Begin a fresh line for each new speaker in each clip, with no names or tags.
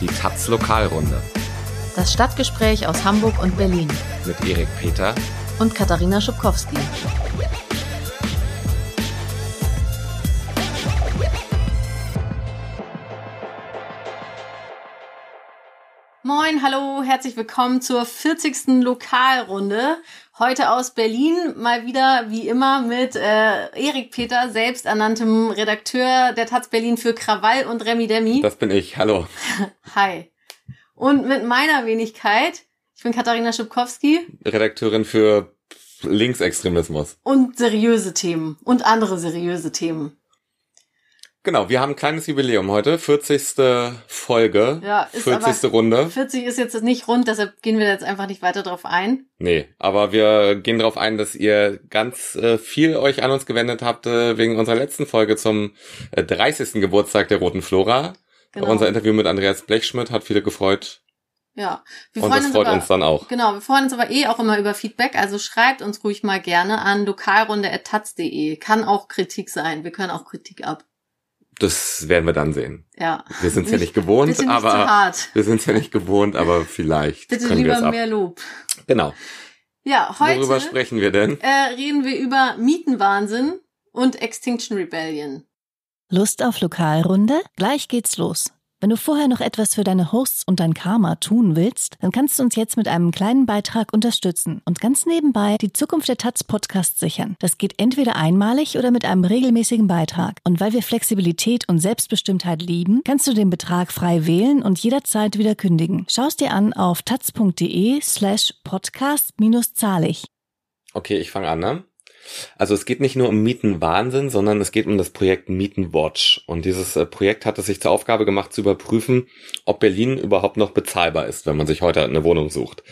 Die Taz Lokalrunde
Das Stadtgespräch aus Hamburg und Berlin
mit Erik Peter
und Katharina Schubkowski. Moin, hallo, herzlich willkommen zur 40. Lokalrunde. Heute aus Berlin, mal wieder wie immer mit äh, Erik Peter, selbsternanntem Redakteur der Taz Berlin für Krawall und Remi Demi.
Das bin ich, hallo.
Hi. Und mit meiner Wenigkeit, ich bin Katharina Schubkowski.
Redakteurin für Linksextremismus.
Und seriöse Themen und andere seriöse Themen.
Genau, wir haben ein kleines Jubiläum heute, 40. Folge,
Ja, ist
40.
aber-
Runde.
40 ist jetzt nicht rund, deshalb gehen wir jetzt einfach nicht weiter drauf ein.
Nee, aber wir gehen darauf ein, dass ihr ganz äh, viel euch an uns gewendet habt äh, wegen unserer letzten Folge zum äh, 30. Geburtstag der Roten Flora.
Genau.
Unser Interview mit Andreas Blechschmidt hat viele gefreut
Ja. Wir
und
freuen
das
uns
freut
aber,
uns dann auch.
Genau, wir freuen uns aber eh auch immer über Feedback, also schreibt uns ruhig mal gerne an lokalrunde.taz.de. Kann auch Kritik sein, wir können auch Kritik ab.
Das werden wir dann sehen.
Ja.
Wir sind es ja nicht gewohnt,
nicht
aber
zu hart.
wir sind es ja nicht gewohnt, aber vielleicht
Bitte
können wir es
lieber
ab.
mehr Lob.
Genau.
Ja, heute
Worüber sprechen wir denn?
äh, reden wir über Mietenwahnsinn und Extinction Rebellion.
Lust auf Lokalrunde? Gleich geht's los. Wenn du vorher noch etwas für deine Hosts und dein Karma tun willst, dann kannst du uns jetzt mit einem kleinen Beitrag unterstützen und ganz nebenbei die Zukunft der Taz Podcast sichern. Das geht entweder einmalig oder mit einem regelmäßigen Beitrag. Und weil wir Flexibilität und Selbstbestimmtheit lieben, kannst du den Betrag frei wählen und jederzeit wieder kündigen. Schau's dir an auf taz.de slash podcast-zahlig.
Okay, ich fange an, ne? Also es geht nicht nur um Mietenwahnsinn, sondern es geht um das Projekt Mietenwatch. Und dieses äh, Projekt hat es sich zur Aufgabe gemacht zu überprüfen, ob Berlin überhaupt noch bezahlbar ist, wenn man sich heute eine Wohnung sucht.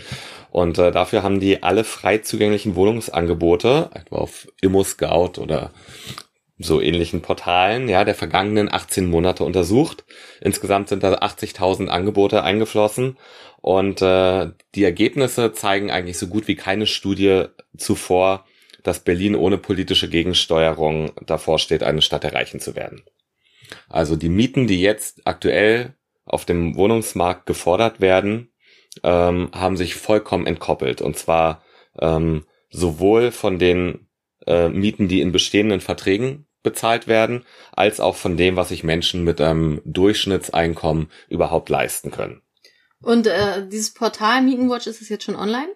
Und äh, dafür haben die alle frei zugänglichen Wohnungsangebote, etwa auf ImmoScout oder so ähnlichen Portalen, ja, der vergangenen 18 Monate untersucht. Insgesamt sind da 80.000 Angebote eingeflossen und äh, die Ergebnisse zeigen eigentlich so gut wie keine Studie zuvor, dass Berlin ohne politische Gegensteuerung davor steht, eine Stadt erreichen zu werden. Also die Mieten, die jetzt aktuell auf dem Wohnungsmarkt gefordert werden, ähm, haben sich vollkommen entkoppelt. Und zwar ähm, sowohl von den äh, Mieten, die in bestehenden Verträgen bezahlt werden, als auch von dem, was sich Menschen mit einem Durchschnittseinkommen überhaupt leisten können.
Und äh, dieses Portal Mietenwatch, ist es jetzt schon online?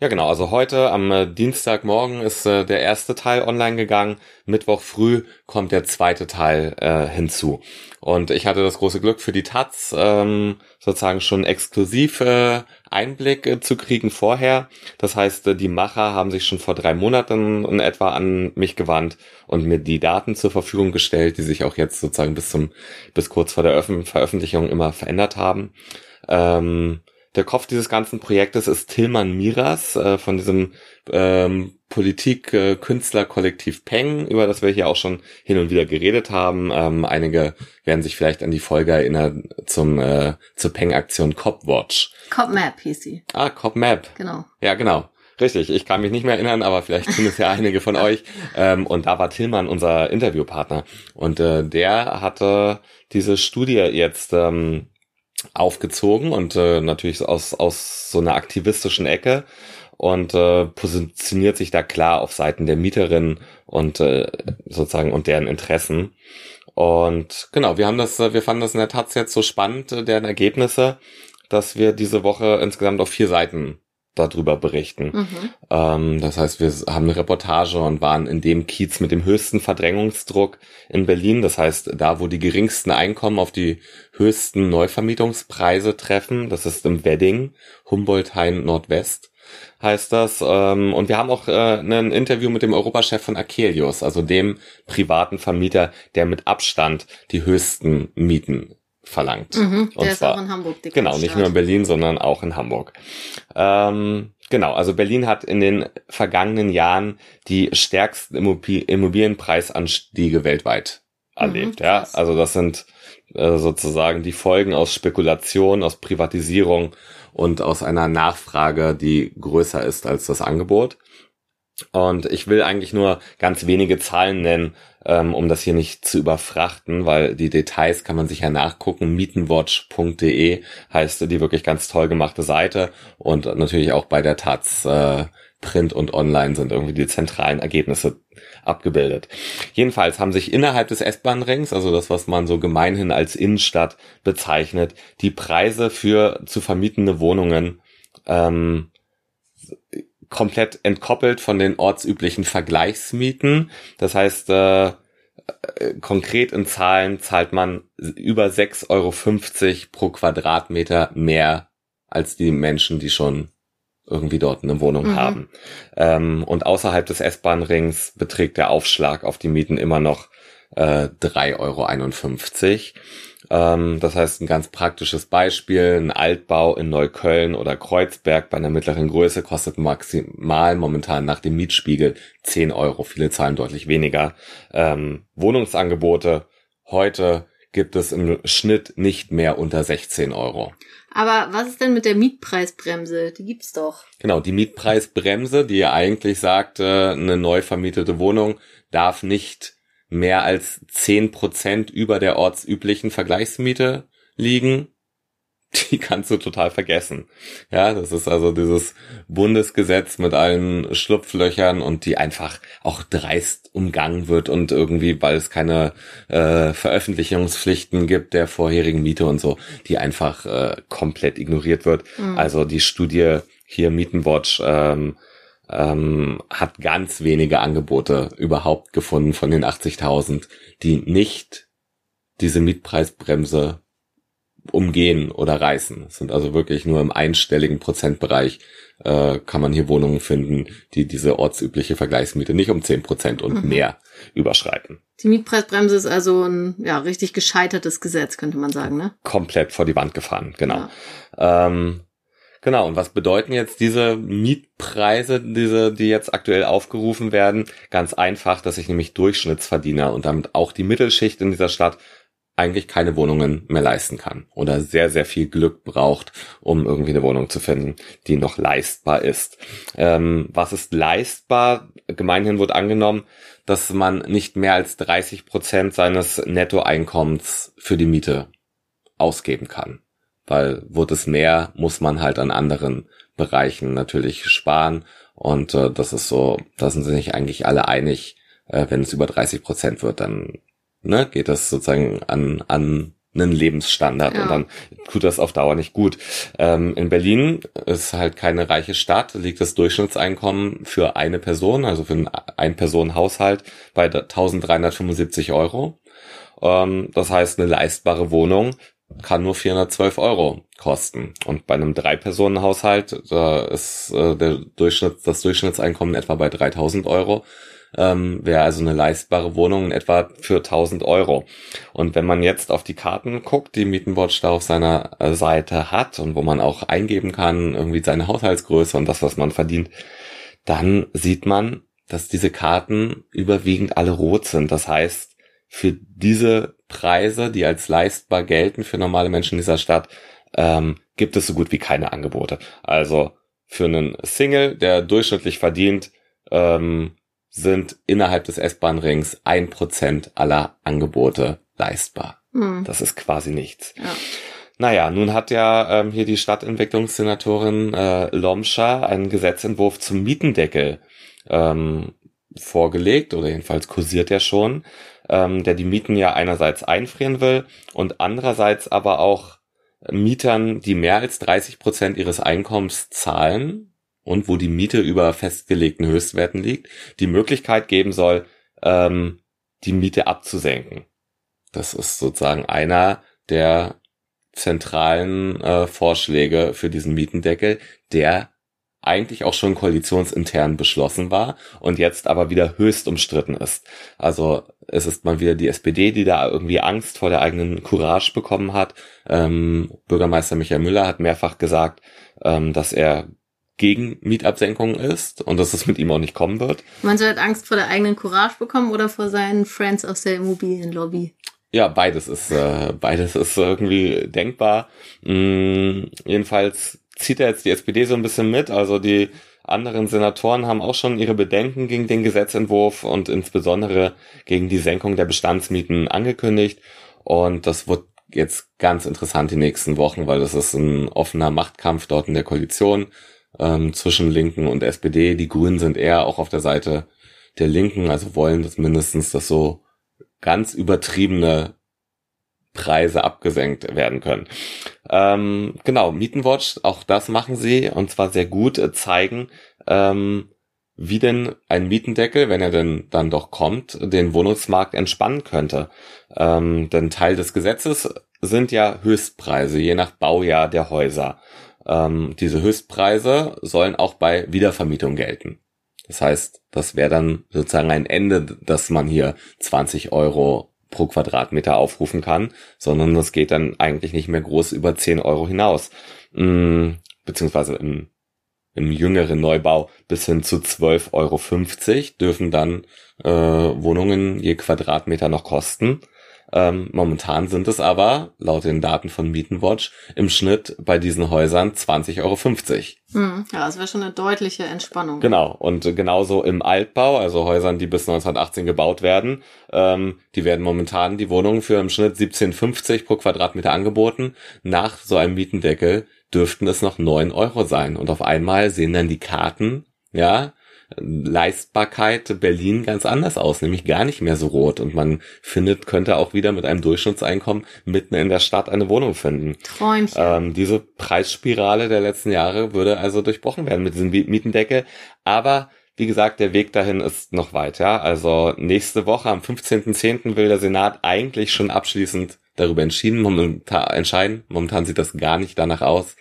Ja, genau. Also heute am äh, Dienstagmorgen ist äh, der erste Teil online gegangen. Mittwoch früh kommt der zweite Teil äh, hinzu. Und ich hatte das große Glück für die Taz ähm, sozusagen schon exklusiv äh, Einblick äh, zu kriegen vorher. Das heißt, äh, die Macher haben sich schon vor drei Monaten in etwa an mich gewandt und mir die Daten zur Verfügung gestellt, die sich auch jetzt sozusagen bis zum bis kurz vor der Öffn Veröffentlichung immer verändert haben. Ähm, der Kopf dieses ganzen Projektes ist Tilman Miras äh, von diesem ähm, Politik-Künstler-Kollektiv Peng, über das wir hier auch schon hin und wieder geredet haben. Ähm, einige werden sich vielleicht an die Folge erinnern zum äh, zur Peng-Aktion Copwatch.
Copmap hieß sie,
Ah, Copmap.
genau.
Ja, genau. Richtig, ich kann mich nicht mehr erinnern, aber vielleicht tun es ja einige von euch. Ähm, und da war Tillmann unser Interviewpartner. Und äh, der hatte diese Studie jetzt ähm, aufgezogen und äh, natürlich aus, aus so einer aktivistischen Ecke und äh, positioniert sich da klar auf Seiten der Mieterinnen und äh, sozusagen und deren Interessen. Und genau, wir haben das, äh, wir fanden das in der Tat jetzt so spannend, äh, deren Ergebnisse, dass wir diese Woche insgesamt auf vier Seiten darüber berichten.
Mhm.
Ähm, das heißt, wir haben eine Reportage und waren in dem Kiez mit dem höchsten Verdrängungsdruck in Berlin. Das heißt, da, wo die geringsten Einkommen auf die höchsten Neuvermietungspreise treffen. Das ist im Wedding, Humboldt-Hain Nordwest heißt das. Ähm, und wir haben auch äh, ein Interview mit dem Europachef von Akelius, also dem privaten Vermieter, der mit Abstand die höchsten Mieten verlangt.
Mhm.
Und
Der ist
zwar-
auch in Hamburg dick
Genau, nicht nur in Berlin, sondern auch in Hamburg. Ähm, genau, also Berlin hat in den vergangenen Jahren die stärksten Immobi- Immobilienpreisanstiege weltweit erlebt.
Mhm,
ja, also das sind äh, sozusagen die Folgen aus Spekulation, aus Privatisierung und aus einer Nachfrage, die größer ist als das Angebot. Und ich will eigentlich nur ganz wenige Zahlen nennen, ähm, um das hier nicht zu überfrachten, weil die Details kann man sich ja nachgucken. Mietenwatch.de heißt die wirklich ganz toll gemachte Seite und natürlich auch bei der Taz äh, Print und Online sind irgendwie die zentralen Ergebnisse abgebildet. Jedenfalls haben sich innerhalb des S-Bahn-Rings, also das, was man so gemeinhin als Innenstadt bezeichnet, die Preise für zu vermietende Wohnungen ähm, komplett entkoppelt von den ortsüblichen Vergleichsmieten. Das heißt, äh, äh konkret in Zahlen zahlt man über 6,50 Euro pro Quadratmeter mehr als die Menschen, die schon irgendwie dort eine Wohnung mhm. haben. Ähm, und außerhalb des S-Bahn-Rings beträgt der Aufschlag auf die Mieten immer noch äh, 3,51 Euro. Ähm, das heißt, ein ganz praktisches Beispiel, ein Altbau in Neukölln oder Kreuzberg bei einer mittleren Größe kostet maximal momentan nach dem Mietspiegel 10 Euro. Viele zahlen deutlich weniger. Ähm, Wohnungsangebote heute gibt es im Schnitt nicht mehr unter 16 Euro.
Aber was ist denn mit der Mietpreisbremse? Die gibt's doch.
Genau, die Mietpreisbremse, die ja eigentlich sagt, eine neu vermietete Wohnung darf nicht mehr als zehn Prozent über der ortsüblichen Vergleichsmiete liegen die kannst du total vergessen. Ja, das ist also dieses Bundesgesetz mit allen Schlupflöchern und die einfach auch dreist umgangen wird und irgendwie, weil es keine äh, Veröffentlichungspflichten gibt der vorherigen Miete und so, die einfach äh, komplett ignoriert wird. Mhm. Also die Studie hier Mietenwatch ähm, ähm, hat ganz wenige Angebote überhaupt gefunden von den 80.000, die nicht diese Mietpreisbremse umgehen oder reißen. Es sind also wirklich nur im einstelligen Prozentbereich äh, kann man hier Wohnungen finden, die diese ortsübliche Vergleichsmiete nicht um zehn Prozent und mhm. mehr überschreiten.
Die Mietpreisbremse ist also ein ja richtig gescheitertes Gesetz, könnte man sagen, ne?
Komplett vor die Wand gefahren, genau. Ja. Ähm, genau, und was bedeuten jetzt diese Mietpreise, diese, die jetzt aktuell aufgerufen werden? Ganz einfach, dass sich nämlich Durchschnittsverdiener und damit auch die Mittelschicht in dieser Stadt eigentlich keine Wohnungen mehr leisten kann oder sehr, sehr viel Glück braucht, um irgendwie eine Wohnung zu finden, die noch leistbar ist. Ähm, was ist leistbar? Gemeinhin wird angenommen, dass man nicht mehr als 30 Prozent seines Nettoeinkommens für die Miete ausgeben kann. Weil wird es mehr, muss man halt an anderen Bereichen natürlich sparen. Und äh, das ist so, da sind sich eigentlich alle einig, äh, wenn es über 30 Prozent wird, dann ne, geht das sozusagen an, an einen Lebensstandard ja. und dann tut das auf Dauer nicht gut. Ähm, in Berlin ist halt keine reiche Stadt, liegt das Durchschnittseinkommen für eine Person, also für einen Ein-Personen-Haushalt bei 1375 Euro. Ähm, das heißt, eine leistbare Wohnung kann nur 412 Euro kosten. Und bei einem Drei-Personen-Haushalt, da ist äh, der Durchschnitt, das Durchschnittseinkommen etwa bei 3000 Euro ähm, wäre also eine leistbare Wohnung in etwa für 1000 Euro. Und wenn man jetzt auf die Karten guckt, die Mietenwatch da auf seiner äh, Seite hat und wo man auch eingeben kann, irgendwie seine Haushaltsgröße und das, was man verdient, dann sieht man, dass diese Karten überwiegend alle rot sind. Das heißt, für diese Preise, die als leistbar gelten für normale Menschen in dieser Stadt, ähm, gibt es so gut wie keine Angebote. Also für einen Single, der durchschnittlich verdient, ähm, sind innerhalb des S-Bahn-Rings ein Prozent aller Angebote leistbar. Hm. Das ist quasi nichts. Ja. Naja, nun hat ja ähm, hier die Stadtentwicklungssenatorin äh, Lomscha einen Gesetzentwurf zum Mietendeckel ähm, vorgelegt, oder jedenfalls kursiert er schon, ähm, der die Mieten ja einerseits einfrieren will und andererseits aber auch Mietern, die mehr als 30 Prozent ihres Einkommens zahlen, und wo die Miete über festgelegten Höchstwerten liegt, die Möglichkeit geben soll, ähm, die Miete abzusenken. Das ist sozusagen einer der zentralen äh, Vorschläge für diesen Mietendeckel, der eigentlich auch schon koalitionsintern beschlossen war und jetzt aber wieder höchst umstritten ist. Also es ist mal wieder die SPD, die da irgendwie Angst vor der eigenen Courage bekommen hat. Ähm, Bürgermeister Michael Müller hat mehrfach gesagt, ähm, dass er gegen Mietabsenkungen ist und dass es mit ihm auch nicht kommen wird.
Man soll Angst vor der eigenen Courage bekommen oder vor seinen Friends aus der Immobilienlobby?
Ja, beides ist äh, beides ist irgendwie denkbar. Mm, jedenfalls zieht er jetzt die SPD so ein bisschen mit. Also die anderen Senatoren haben auch schon ihre Bedenken gegen den Gesetzentwurf und insbesondere gegen die Senkung der Bestandsmieten angekündigt. Und das wird jetzt ganz interessant die nächsten Wochen, weil das ist ein offener Machtkampf dort in der Koalition ähm, zwischen Linken und SPD. Die Grünen sind eher auch auf der Seite der Linken, also wollen das mindestens, dass so ganz übertriebene Preise abgesenkt werden können. Ähm, genau, Mietenwatch, auch das machen sie und zwar sehr gut, äh, zeigen, ähm, wie denn ein Mietendeckel, wenn er denn dann doch kommt, den Wohnungsmarkt entspannen könnte. Ähm, denn Teil des Gesetzes sind ja Höchstpreise, je nach Baujahr der Häuser. Ähm, diese Höchstpreise sollen auch bei Wiedervermietung gelten. Das heißt, das wäre dann sozusagen ein Ende, dass man hier 20 Euro pro Quadratmeter aufrufen kann, sondern das geht dann eigentlich nicht mehr groß über 10 Euro hinaus. Mm, beziehungsweise im, im jüngeren Neubau bis hin zu 12,50 Euro dürfen dann äh, Wohnungen je Quadratmeter noch kosten. Ähm, momentan sind es aber, laut den Daten von Mietenwatch, im Schnitt bei diesen Häusern 20,50 Euro.
Hm, ja, das wäre schon eine deutliche Entspannung.
Genau, und genauso im Altbau, also Häusern, die bis 1918 gebaut werden, ähm, die werden momentan die Wohnungen für im Schnitt 17,50 pro Quadratmeter angeboten. Nach so einem Mietendeckel dürften es noch 9 Euro sein. Und auf einmal sehen dann die Karten, ja, Leistbarkeit Berlin ganz anders aus, nämlich gar nicht mehr so rot. Und man findet, könnte auch wieder mit einem Durchschnittseinkommen mitten in der Stadt eine Wohnung finden.
Träumchen.
Ähm, diese Preisspirale der letzten Jahre würde also durchbrochen werden mit diesem Mietendeckel. Aber wie gesagt, der Weg dahin ist noch weit. Ja? Also nächste Woche am 15.10. will der Senat eigentlich schon abschließend darüber entschieden, momentan, entscheiden. Momentan sieht das gar nicht danach aus,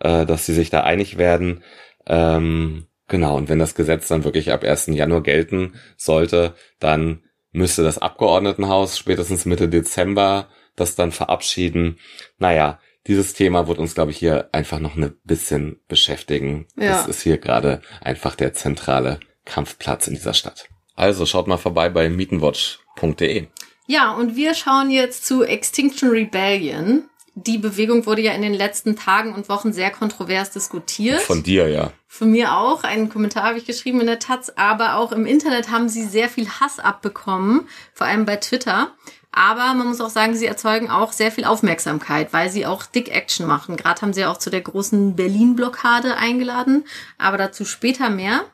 äh, dass sie sich da einig werden. Ähm, Genau, und wenn das Gesetz dann wirklich ab 1. Januar gelten sollte, dann müsste das Abgeordnetenhaus spätestens Mitte Dezember das dann verabschieden. Naja, dieses Thema wird uns, glaube ich, hier einfach noch ein bisschen beschäftigen. Ja. Das ist hier gerade einfach der zentrale Kampfplatz in dieser Stadt. Also schaut mal vorbei bei mietenwatch.de.
Ja, und wir schauen jetzt zu Extinction Rebellion die Bewegung wurde ja in den letzten Tagen und Wochen sehr kontrovers diskutiert.
Von dir, ja.
Von mir auch. Einen Kommentar habe ich geschrieben in der Taz. Aber auch im Internet haben sie sehr viel Hass abbekommen, vor allem bei Twitter. Aber man muss auch sagen, sie erzeugen auch sehr viel Aufmerksamkeit, weil sie auch Dick Action machen. Gerade haben sie auch zu der großen Berlin-Blockade eingeladen. Aber dazu später mehr.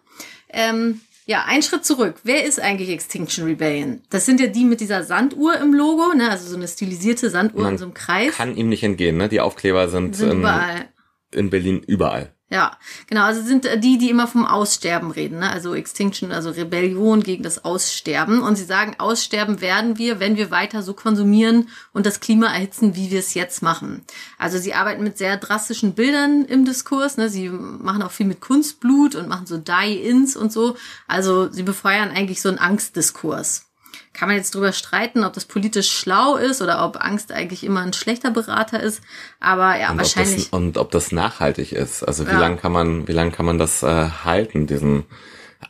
Ähm, ja, ein Schritt zurück. Wer ist eigentlich Extinction Rebellion? Das sind ja die mit dieser Sanduhr im Logo, ne? Also so eine stilisierte Sanduhr
Man
in so einem Kreis.
Kann ihm nicht entgehen, ne? Die Aufkleber sind,
sind überall.
in Berlin überall.
Ja, genau. Also sind die, die immer vom Aussterben reden, ne? also Extinction, also Rebellion gegen das Aussterben. Und sie sagen, aussterben werden wir, wenn wir weiter so konsumieren und das Klima erhitzen, wie wir es jetzt machen. Also sie arbeiten mit sehr drastischen Bildern im Diskurs. Ne? Sie machen auch viel mit Kunstblut und machen so Die-Ins und so. Also sie befeuern eigentlich so einen Angstdiskurs kann man jetzt drüber streiten, ob das politisch schlau ist oder ob Angst eigentlich immer ein schlechter Berater ist. Aber ja,
und
wahrscheinlich.
Ob das, und ob das nachhaltig ist. Also wie ja. lange kann man, wie lange kann man das äh, halten, diesen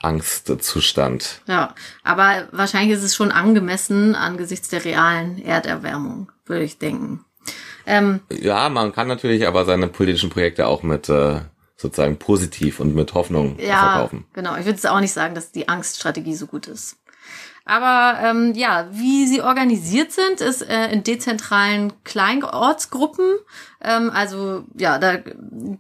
Angstzustand?
Ja, aber wahrscheinlich ist es schon angemessen angesichts der realen Erderwärmung, würde ich denken.
Ähm, ja, man kann natürlich aber seine politischen Projekte auch mit äh, sozusagen positiv und mit Hoffnung ja, verkaufen.
Genau, ich würde es auch nicht sagen, dass die Angststrategie so gut ist. Aber ähm, ja, wie sie organisiert sind, ist äh, in dezentralen Kleinortsgruppen. Ähm, also ja, da,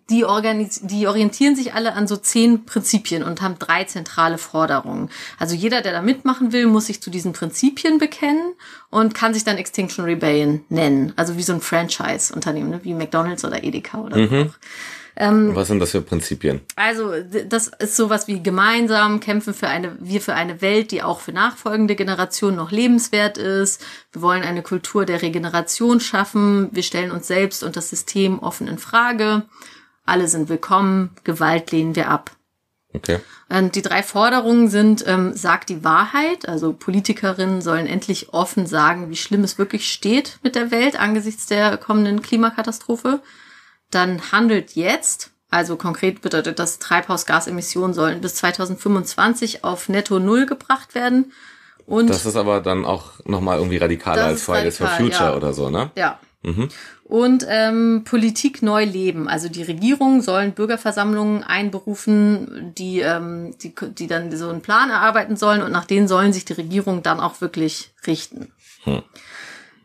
die, organis die orientieren sich alle an so zehn Prinzipien und haben drei zentrale Forderungen. Also jeder, der da mitmachen will, muss sich zu diesen Prinzipien bekennen und kann sich dann Extinction Rebellion nennen. Also wie so ein Franchise-Unternehmen, ne? wie McDonald's oder Edeka oder mhm. so.
Ähm, Was sind das für Prinzipien?
Also, das ist sowas wie gemeinsam kämpfen für eine, wir für eine Welt, die auch für nachfolgende Generationen noch lebenswert ist. Wir wollen eine Kultur der Regeneration schaffen. Wir stellen uns selbst und das System offen in Frage. Alle sind willkommen. Gewalt lehnen wir ab.
Okay.
Und die drei Forderungen sind, ähm, sagt die Wahrheit, also Politikerinnen sollen endlich offen sagen, wie schlimm es wirklich steht mit der Welt angesichts der kommenden Klimakatastrophe dann handelt jetzt, also konkret bedeutet das, Treibhausgasemissionen sollen bis 2025 auf netto Null gebracht werden. Und
das ist aber dann auch nochmal irgendwie radikaler als Fridays radikal, for Future ja. oder so, ne?
Ja.
Mhm.
Und ähm, Politik neu leben. Also die Regierungen sollen Bürgerversammlungen einberufen, die, ähm, die, die dann so einen Plan erarbeiten sollen und nach denen sollen sich die Regierungen dann auch wirklich richten.
Hm.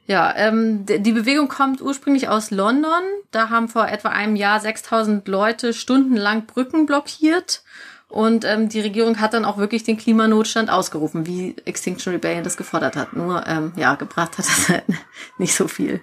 Ja, ähm, die Bewegung kommt ursprünglich aus London. Da haben vor etwa einem Jahr 6000 Leute stundenlang Brücken blockiert. Und ähm, die Regierung hat dann auch wirklich den Klimanotstand ausgerufen, wie Extinction Rebellion das gefordert hat. Nur, ähm, ja, gebracht hat das halt nicht so viel.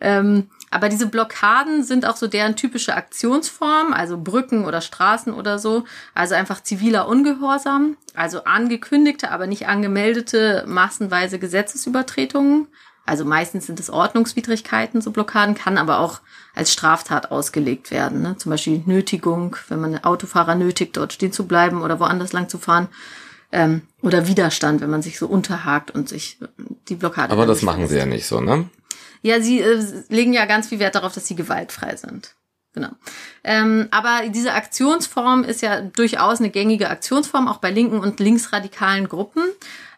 Ähm, aber diese Blockaden sind auch so deren typische Aktionsform, also Brücken oder Straßen oder so. Also einfach ziviler Ungehorsam, also angekündigte, aber nicht angemeldete massenweise Gesetzesübertretungen. Also meistens sind es Ordnungswidrigkeiten, so Blockaden, kann aber auch als Straftat ausgelegt werden. Ne? Zum Beispiel Nötigung, wenn man Autofahrer nötigt, dort stehen zu bleiben oder woanders lang zu fahren. Ähm, oder Widerstand, wenn man sich so unterhakt und sich die Blockade.
Aber das machen sie ja nicht so, ne?
Ja, sie äh, legen ja ganz viel Wert darauf, dass sie gewaltfrei sind. Genau. Ähm, aber diese Aktionsform ist ja durchaus eine gängige Aktionsform, auch bei linken und linksradikalen Gruppen.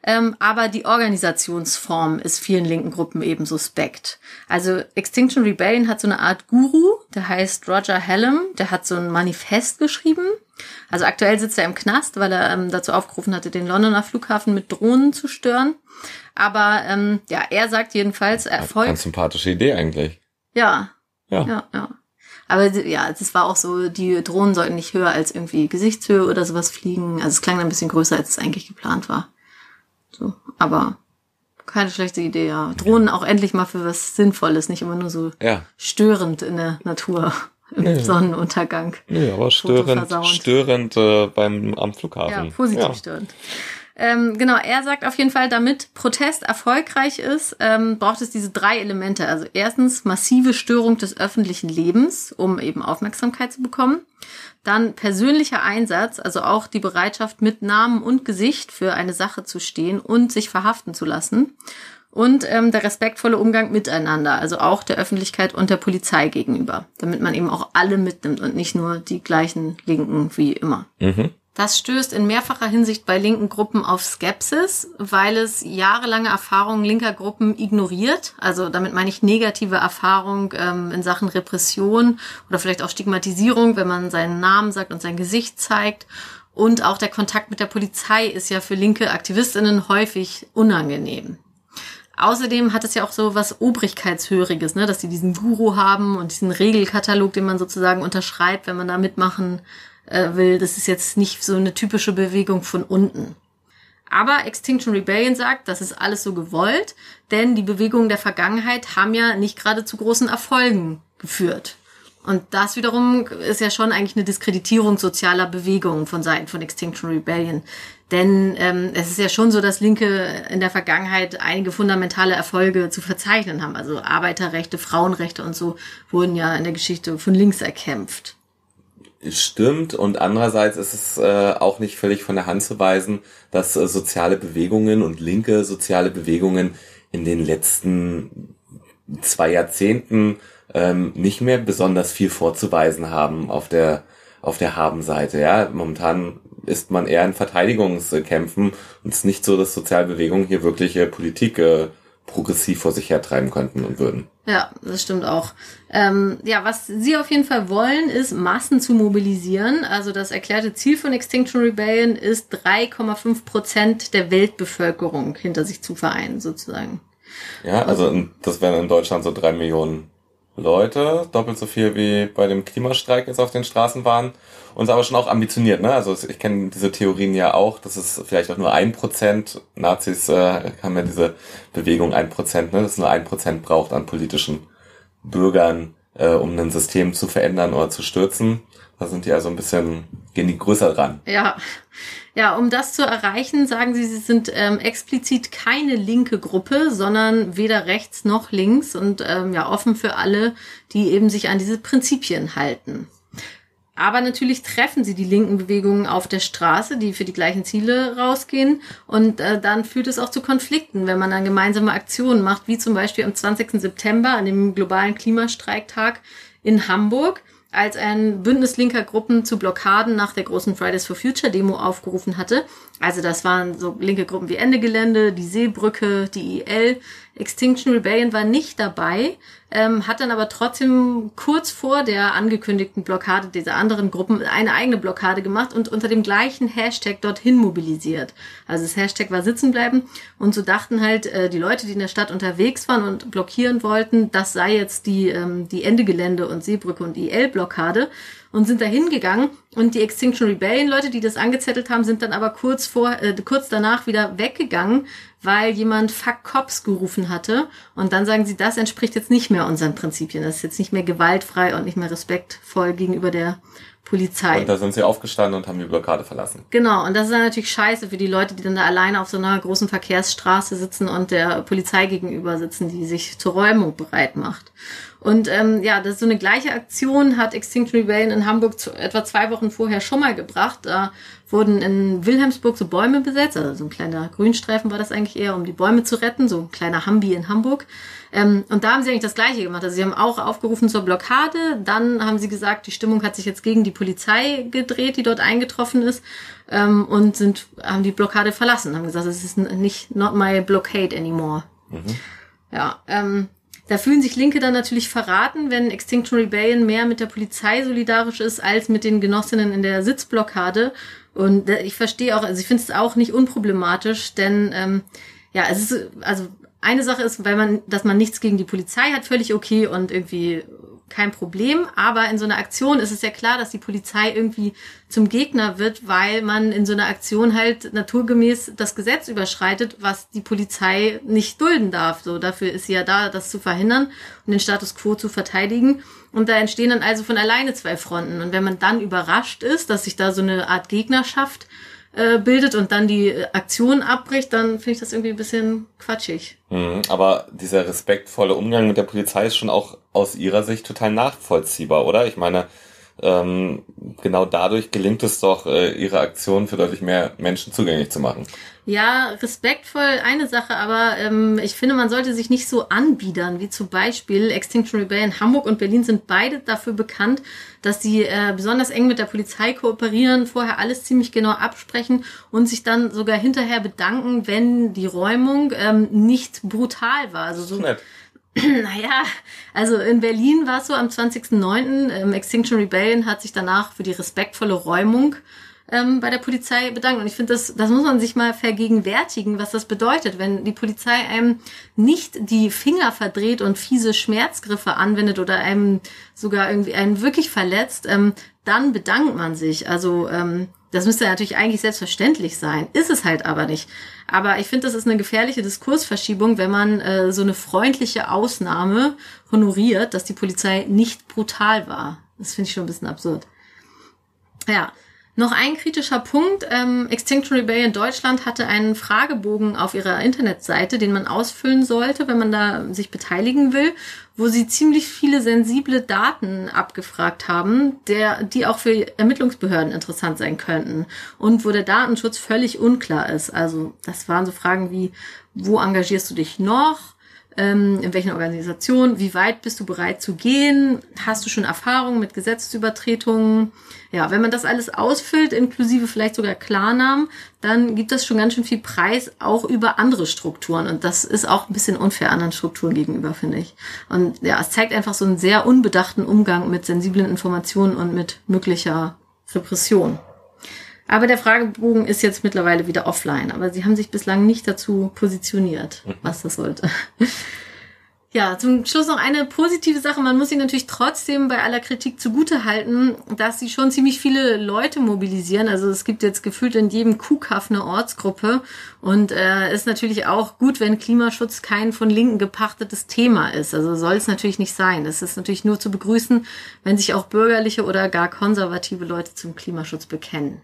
Ähm, aber die Organisationsform ist vielen linken Gruppen eben suspekt. Also Extinction Rebellion hat so eine Art Guru, der heißt Roger Hallam, der hat so ein Manifest geschrieben. Also aktuell sitzt er im Knast, weil er ähm, dazu aufgerufen hatte, den Londoner Flughafen mit Drohnen zu stören. Aber ähm, ja, er sagt jedenfalls Erfolg.
Ganz sympathische Idee eigentlich.
Ja.
Ja.
Ja, ja. Aber ja, es war auch so, die Drohnen sollten nicht höher als irgendwie Gesichtshöhe oder sowas fliegen. Also es klang ein bisschen größer, als es eigentlich geplant war. So, aber keine schlechte Idee, ja. Drohnen auch endlich mal für was Sinnvolles, nicht immer nur so
Ja.
störend in der Natur. Im
Nee.
Sonnenuntergang.
Nee, aber störend, störend äh, beim am Flughafen.
Ja, positiv
Ja.
störend. Ähm, genau, er sagt auf jeden Fall, damit Protest erfolgreich ist, ähm, braucht es diese drei Elemente. Also erstens massive Störung des öffentlichen Lebens, um eben Aufmerksamkeit zu bekommen. Dann persönlicher Einsatz, also auch die Bereitschaft, mit Namen und Gesicht für eine Sache zu stehen und sich verhaften zu lassen. Und ähm, der respektvolle Umgang miteinander, also auch der Öffentlichkeit und der Polizei gegenüber, damit man eben auch alle mitnimmt und nicht nur die gleichen Linken wie immer.
Mhm.
Das stößt in mehrfacher Hinsicht bei linken Gruppen auf Skepsis, weil es jahrelange Erfahrungen linker Gruppen ignoriert. Also damit meine ich negative Erfahrung ähm, in Sachen Repression oder vielleicht auch Stigmatisierung, wenn man seinen Namen sagt und sein Gesicht zeigt. Und auch der Kontakt mit der Polizei ist ja für linke Aktivistinnen häufig unangenehm. Außerdem hat es ja auch so was Obrigkeitshöriges, ne? dass sie diesen Guru haben und diesen Regelkatalog, den man sozusagen unterschreibt, wenn man da mitmachen äh, will. Das ist jetzt nicht so eine typische Bewegung von unten. Aber Extinction Rebellion sagt, das ist alles so gewollt, denn die Bewegungen der Vergangenheit haben ja nicht gerade zu großen Erfolgen geführt. Und das wiederum ist ja schon eigentlich eine Diskreditierung sozialer Bewegungen von Seiten von Extinction Rebellion. Denn ähm, es ist ja schon so, dass Linke in der Vergangenheit einige fundamentale Erfolge zu verzeichnen haben. Also Arbeiterrechte, Frauenrechte und so wurden ja in der Geschichte von links erkämpft.
Stimmt und andererseits ist es äh, auch nicht völlig von der Hand zu weisen, dass äh, soziale Bewegungen und linke soziale Bewegungen in den letzten zwei Jahrzehnten ähm, nicht mehr besonders viel vorzuweisen haben auf der auf der Habenseite. Ja, momentan ist man eher in Verteidigungskämpfen und es ist nicht so, dass Sozialbewegungen hier wirklich äh, Politik äh, progressiv vor sich hertreiben könnten und würden.
Ja, das stimmt auch. Ähm, ja, was sie auf jeden Fall wollen, ist Massen zu mobilisieren. Also das erklärte Ziel von Extinction Rebellion ist 3,5 Prozent der Weltbevölkerung hinter sich zu vereinen, sozusagen.
Ja, also das wären in Deutschland so drei Millionen Leute, doppelt so viel wie bei dem Klimastreik jetzt auf den Straßen waren. Und ist aber schon auch ambitioniert, ne? Also ich kenne diese Theorien ja auch, dass es vielleicht auch nur ein Prozent, Nazis äh, haben ja diese Bewegung ein Prozent, ne? Dass es nur ein Prozent braucht an politischen Bürgern, äh, um ein System zu verändern oder zu stürzen. Da sind die also ein bisschen, gehen die größer dran.
Ja. Ja, um das zu erreichen, sagen sie, sie sind ähm, explizit keine linke Gruppe, sondern weder rechts noch links und ähm, ja offen für alle, die eben sich an diese Prinzipien halten. Aber natürlich treffen sie die linken Bewegungen auf der Straße, die für die gleichen Ziele rausgehen. Und äh, dann führt es auch zu Konflikten, wenn man dann gemeinsame Aktionen macht, wie zum Beispiel am 20. September an dem globalen Klimastreiktag in Hamburg, als ein Bündnis linker Gruppen zu Blockaden nach der großen Fridays for Future Demo aufgerufen hatte. Also das waren so linke Gruppen wie Ende Gelände, die Seebrücke, die IL, Extinction Rebellion war nicht dabei, ähm, hat dann aber trotzdem kurz vor der angekündigten Blockade dieser anderen Gruppen eine eigene Blockade gemacht und unter dem gleichen Hashtag dorthin mobilisiert. Also das Hashtag war sitzen bleiben und so dachten halt äh, die Leute, die in der Stadt unterwegs waren und blockieren wollten, das sei jetzt die, ähm, die Endegelände und Seebrücke und die L-Blockade und sind da hingegangen und die Extinction Rebellion Leute, die das angezettelt haben, sind dann aber kurz vor äh, kurz danach wieder weggegangen, weil jemand Fuck Cops gerufen hatte und dann sagen sie, das entspricht jetzt nicht mehr unseren Prinzipien, das ist jetzt nicht mehr gewaltfrei und nicht mehr respektvoll gegenüber der Polizei.
Und da sind sie aufgestanden und haben die Blockade verlassen.
Genau, und das ist dann natürlich scheiße für die Leute, die dann da alleine auf so einer großen Verkehrsstraße sitzen und der Polizei gegenüber sitzen, die sich zur Räumung bereit macht. Und ähm, ja, das ist so eine gleiche Aktion hat Extinction Rebellion in Hamburg zu, etwa zwei Wochen vorher schon mal gebracht. Da wurden in Wilhelmsburg so Bäume besetzt, also so ein kleiner Grünstreifen war das eigentlich eher, um die Bäume zu retten, so ein kleiner Hambi in Hamburg. Ähm, und da haben sie eigentlich das Gleiche gemacht. Also sie haben auch aufgerufen zur Blockade. Dann haben sie gesagt, die Stimmung hat sich jetzt gegen die Polizei gedreht, die dort eingetroffen ist, ähm, und sind haben die Blockade verlassen. Haben gesagt, es ist nicht not my blockade anymore. Mhm. Ja. Ähm, da fühlen sich Linke dann natürlich verraten, wenn Extinction Rebellion mehr mit der Polizei solidarisch ist als mit den Genossinnen in der Sitzblockade. Und ich verstehe auch, also ich finde es auch nicht unproblematisch, denn ähm, ja, es ist, also eine Sache ist, weil man, dass man nichts gegen die Polizei hat, völlig okay und irgendwie kein Problem. Aber in so einer Aktion ist es ja klar, dass die Polizei irgendwie zum Gegner wird, weil man in so einer Aktion halt naturgemäß das Gesetz überschreitet, was die Polizei nicht dulden darf. So, dafür ist sie ja da, das zu verhindern und den Status quo zu verteidigen. Und da entstehen dann also von alleine zwei Fronten. Und wenn man dann überrascht ist, dass sich da so eine Art Gegnerschaft äh, bildet und dann die Aktion abbricht, dann finde ich das irgendwie ein bisschen quatschig.
Mhm, aber dieser respektvolle Umgang mit der Polizei ist schon auch aus ihrer Sicht total nachvollziehbar, oder? Ich meine, ähm, genau dadurch gelingt es doch, äh, ihre Aktion für deutlich mehr Menschen zugänglich zu machen.
Ja, respektvoll eine Sache, aber ähm, ich finde, man sollte sich nicht so anbiedern, wie zum Beispiel Extinction Rebellion Hamburg und Berlin sind beide dafür bekannt, dass sie äh, besonders eng mit der Polizei kooperieren, vorher alles ziemlich genau absprechen und sich dann sogar hinterher bedanken, wenn die Räumung ähm, nicht brutal war. Also so, nett. Naja, also in Berlin war es so am 20.09. Ähm, Extinction Rebellion hat sich danach für die respektvolle Räumung ähm, bei der Polizei bedankt. Und ich finde, das, das muss man sich mal vergegenwärtigen, was das bedeutet, wenn die Polizei einem nicht die Finger verdreht und fiese Schmerzgriffe anwendet oder einem sogar irgendwie einen wirklich verletzt, ähm, dann bedankt man sich. Also ähm, das müsste natürlich eigentlich selbstverständlich sein. Ist es halt aber nicht. Aber ich finde, das ist eine gefährliche Diskursverschiebung, wenn man äh, so eine freundliche Ausnahme honoriert, dass die Polizei nicht brutal war. Das finde ich schon ein bisschen absurd. Ja, noch ein kritischer Punkt. Ähm, Extinction Rebellion Deutschland hatte einen Fragebogen auf ihrer Internetseite, den man ausfüllen sollte, wenn man da sich beteiligen will, wo sie ziemlich viele sensible Daten abgefragt haben, der, die auch für Ermittlungsbehörden interessant sein könnten und wo der Datenschutz völlig unklar ist. Also das waren so Fragen wie, wo engagierst du dich noch? Ähm, in welchen Organisationen, wie weit bist du bereit zu gehen, hast du schon Erfahrung mit Gesetzesübertretungen. Ja, wenn man das alles ausfüllt, inklusive vielleicht sogar Klarnamen, dann gibt das schon ganz schön viel Preis auch über andere Strukturen. Und das ist auch ein bisschen unfair anderen Strukturen gegenüber, finde ich. Und ja, es zeigt einfach so einen sehr unbedachten Umgang mit sensiblen Informationen und mit möglicher Repression. Aber der Fragebogen ist jetzt mittlerweile wieder offline. Aber sie haben sich bislang nicht dazu positioniert, mhm. was das sollte. Ja, zum Schluss noch eine positive Sache. Man muss ihnen natürlich trotzdem bei aller Kritik zugute halten, dass sie schon ziemlich viele Leute mobilisieren. Also es gibt jetzt gefühlt in jedem Kuhkaff eine Ortsgruppe und äh, ist natürlich auch gut, wenn Klimaschutz kein von Linken gepachtetes Thema ist. Also soll es natürlich nicht sein. Es ist natürlich nur zu begrüßen, wenn sich auch bürgerliche oder gar konservative Leute zum Klimaschutz bekennen.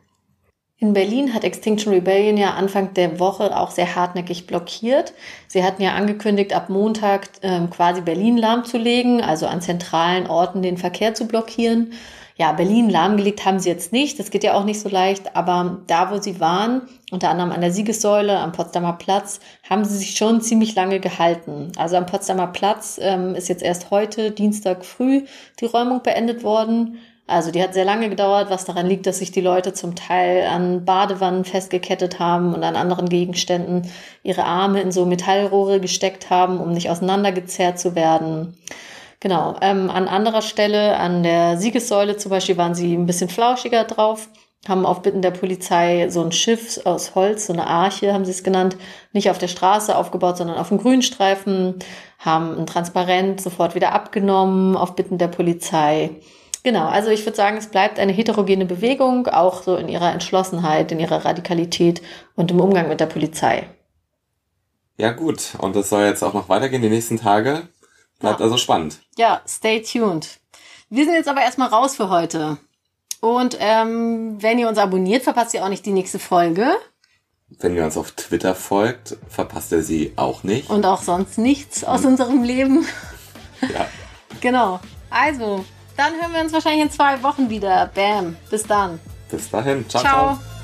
In Berlin hat Extinction Rebellion ja Anfang der Woche auch sehr hartnäckig blockiert. Sie hatten ja angekündigt, ab Montag ähm, quasi Berlin lahmzulegen, also an zentralen Orten den Verkehr zu blockieren. Ja, Berlin lahmgelegt haben sie jetzt nicht, das geht ja auch nicht so leicht, aber da, wo sie waren, unter anderem an der Siegessäule, am Potsdamer Platz, haben sie sich schon ziemlich lange gehalten. Also am Potsdamer Platz ähm, ist jetzt erst heute, Dienstag früh, die Räumung beendet worden.
Also die hat sehr lange gedauert, was daran liegt, dass sich die Leute zum Teil an Badewannen festgekettet haben und an anderen Gegenständen ihre Arme in so Metallrohre gesteckt haben, um nicht auseinandergezerrt zu werden. Genau, ähm, an anderer Stelle, an der Siegessäule zum Beispiel, waren sie ein bisschen flauschiger drauf, haben auf Bitten der Polizei so ein Schiff aus Holz, so eine Arche haben sie es genannt, nicht auf der Straße aufgebaut, sondern auf dem Grünstreifen, haben ein Transparent sofort wieder abgenommen auf Bitten der Polizei. Genau, also ich würde sagen, es bleibt eine heterogene Bewegung, auch so in ihrer Entschlossenheit, in ihrer Radikalität und im Umgang mit der Polizei.
Ja gut, und das soll jetzt auch noch weitergehen die nächsten Tage. Bleibt ja. also spannend.
Ja, stay tuned. Wir sind jetzt aber erstmal raus für heute. Und ähm, wenn ihr uns abonniert, verpasst ihr auch nicht die nächste Folge.
Wenn ihr uns auf Twitter folgt, verpasst ihr sie auch nicht.
Und auch sonst nichts aus unserem Leben.
Ja.
genau. Also, dann hören wir uns wahrscheinlich in zwei Wochen wieder. Bam. Bis dann.
Bis dahin. ciao. ciao. ciao.